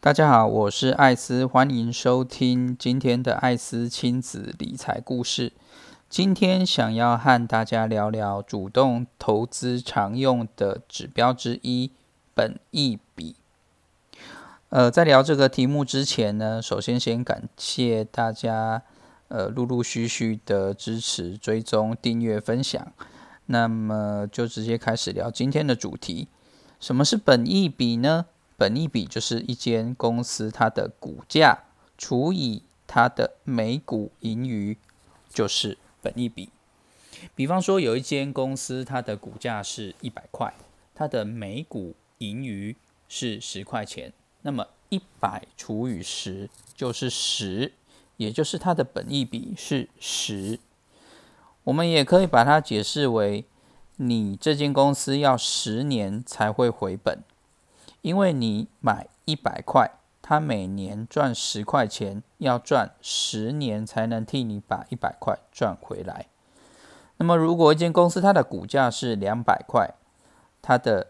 大家好，我是艾斯，欢迎收听今天的艾斯亲子理财故事。今天想要和大家聊聊主动投资常用的指标之一——本益比。呃，在聊这个题目之前呢，首先先感谢大家呃陆陆续续的支持、追踪、订阅、分享。那么就直接开始聊今天的主题：什么是本益比呢？本益比就是一间公司它的股价除以它的每股盈余，就是本益比。比方说，有一间公司它的股价是一百块，它的每股盈余是十块钱，那么一百除以十就是十，也就是它的本益比是十。我们也可以把它解释为，你这间公司要十年才会回本。因为你买一百块，他每年赚十块钱，要赚十年才能替你把一百块赚回来。那么，如果一间公司它的股价是两百块，它的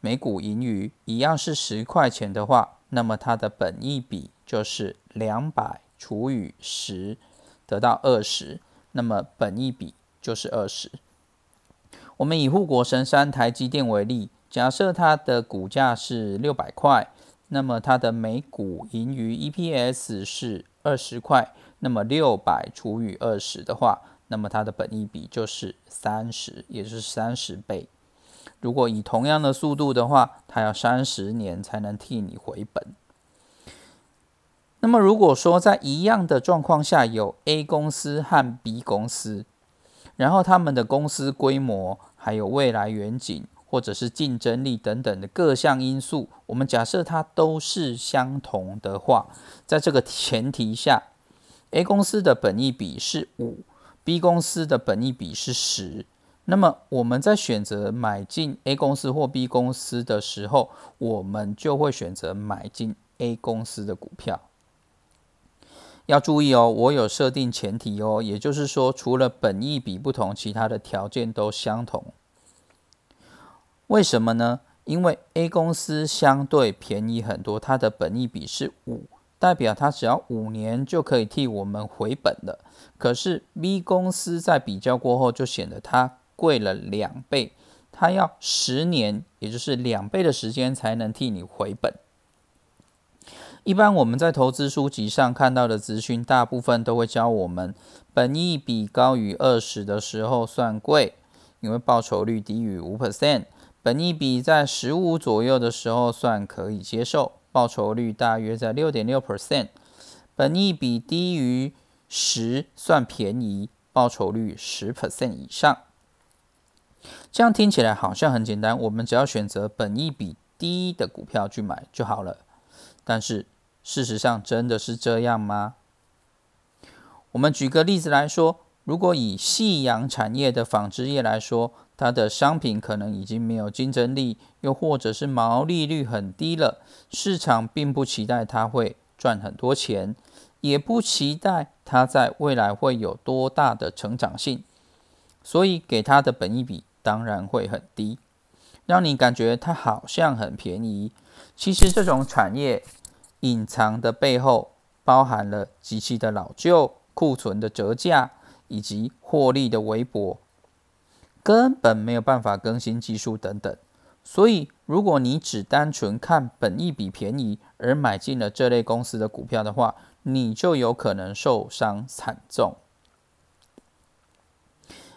每股盈余一样是十块钱的话，那么它的本益比就是两百除以十，得到二十，那么本益比就是二十。我们以护国神山台积电为例。假设它的股价是六百块，那么它的每股盈余 EPS 是二十块，那么六百除以二十的话，那么它的本益比就是三十，也就是三十倍。如果以同样的速度的话，它要三十年才能替你回本。那么如果说在一样的状况下有 A 公司和 B 公司，然后他们的公司规模还有未来远景。或者是竞争力等等的各项因素，我们假设它都是相同的话，在这个前提下，A 公司的本益比是五，B 公司的本益比是十，那么我们在选择买进 A 公司或 B 公司的时候，我们就会选择买进 A 公司的股票。要注意哦，我有设定前提哦，也就是说，除了本益比不同，其他的条件都相同。为什么呢？因为 A 公司相对便宜很多，它的本益比是五，代表它只要五年就可以替我们回本了。可是 B 公司在比较过后就显得它贵了两倍，它要十年，也就是两倍的时间才能替你回本。一般我们在投资书籍上看到的资讯，大部分都会教我们，本益比高于二十的时候算贵，因为报酬率低于五 percent。本益比在十五左右的时候算可以接受，报酬率大约在六点六 percent。本益比低于十算便宜，报酬率十 percent 以上。这样听起来好像很简单，我们只要选择本益比低的股票去买就好了。但是事实上真的是这样吗？我们举个例子来说，如果以夕阳产业的纺织业来说。它的商品可能已经没有竞争力，又或者是毛利率很低了，市场并不期待它会赚很多钱，也不期待它在未来会有多大的成长性，所以给它的本益比当然会很低，让你感觉它好像很便宜。其实这种产业隐藏的背后，包含了极其的老旧、库存的折价以及获利的微薄。根本没有办法更新技术等等，所以如果你只单纯看本益比便宜而买进了这类公司的股票的话，你就有可能受伤惨重。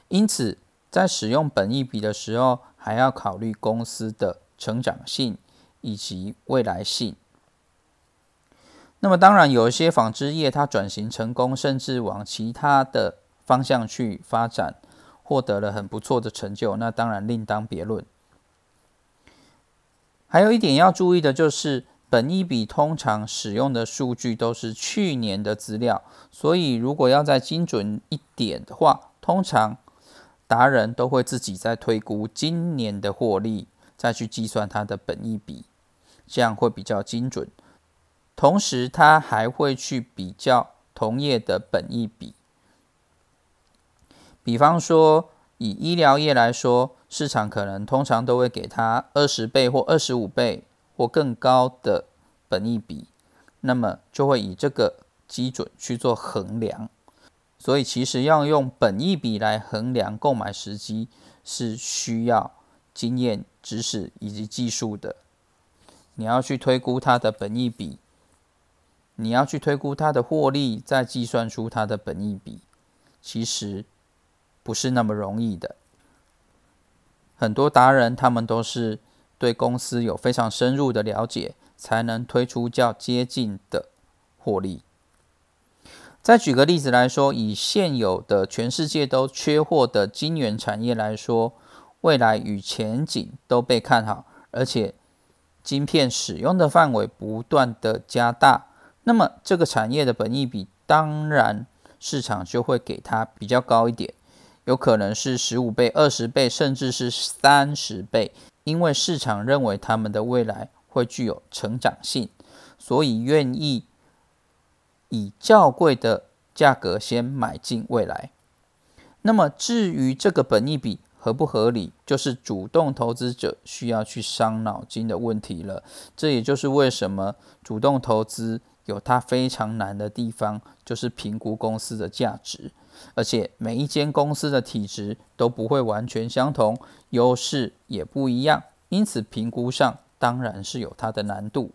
因此，在使用本益比的时候，还要考虑公司的成长性以及未来性。那么，当然有一些纺织业它转型成功，甚至往其他的方向去发展。获得了很不错的成就，那当然另当别论。还有一点要注意的就是，本一笔通常使用的数据都是去年的资料，所以如果要再精准一点的话，通常达人都会自己在推估今年的获利，再去计算它的本一笔，这样会比较精准。同时，他还会去比较同业的本一笔。比方说，以医疗业来说，市场可能通常都会给它二十倍或二十五倍或更高的本益比，那么就会以这个基准去做衡量。所以，其实要用本益比来衡量购买时机，是需要经验、知识以及技术的。你要去推估它的本益比，你要去推估它的获利，再计算出它的本益比，其实不是那么容易的。很多达人他们都是对公司有非常深入的了解，才能推出较接近的获利。再举个例子来说，以现有的全世界都缺货的晶圆产业来说，未来与前景都被看好，而且晶片使用的范围不断的加大，那么这个产业的本益比，当然市场就会给它比较高一点，有可能是十五倍、二十倍，甚至是三十倍，因为市场认为他们的未来会具有成长性，所以愿意。以较贵的价格先买进未来，那么至于这个本益比合不合理，就是主动投资者需要去伤脑筋的问题了。这也就是为什么主动投资有它非常难的地方，就是评估公司的价值，而且每一间公司的体质都不会完全相同，优势也不一样，因此评估上当然是有它的难度。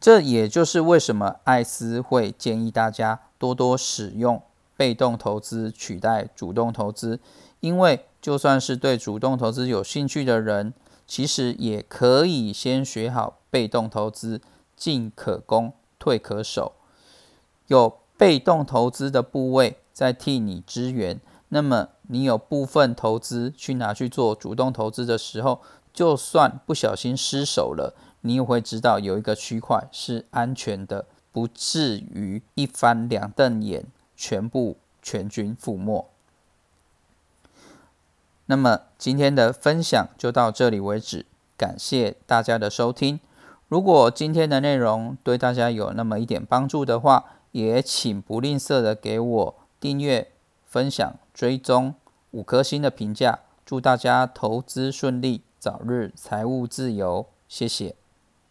这也就是为什么艾斯会建议大家多多使用被动投资取代主动投资，因为就算是对主动投资有兴趣的人，其实也可以先学好被动投资，进可攻，退可守，有被动投资的部位在替你支援，那么你有部分投资去拿去做主动投资的时候，就算不小心失手了。你也会知道有一个区块是安全的，不至于一翻两瞪眼，全部全军覆没。那么今天的分享就到这里为止，感谢大家的收听。如果今天的内容对大家有那么一点帮助的话，也请不吝啬的给我订阅、分享、追踪五颗星的评价。祝大家投资顺利，早日财务自由。谢谢。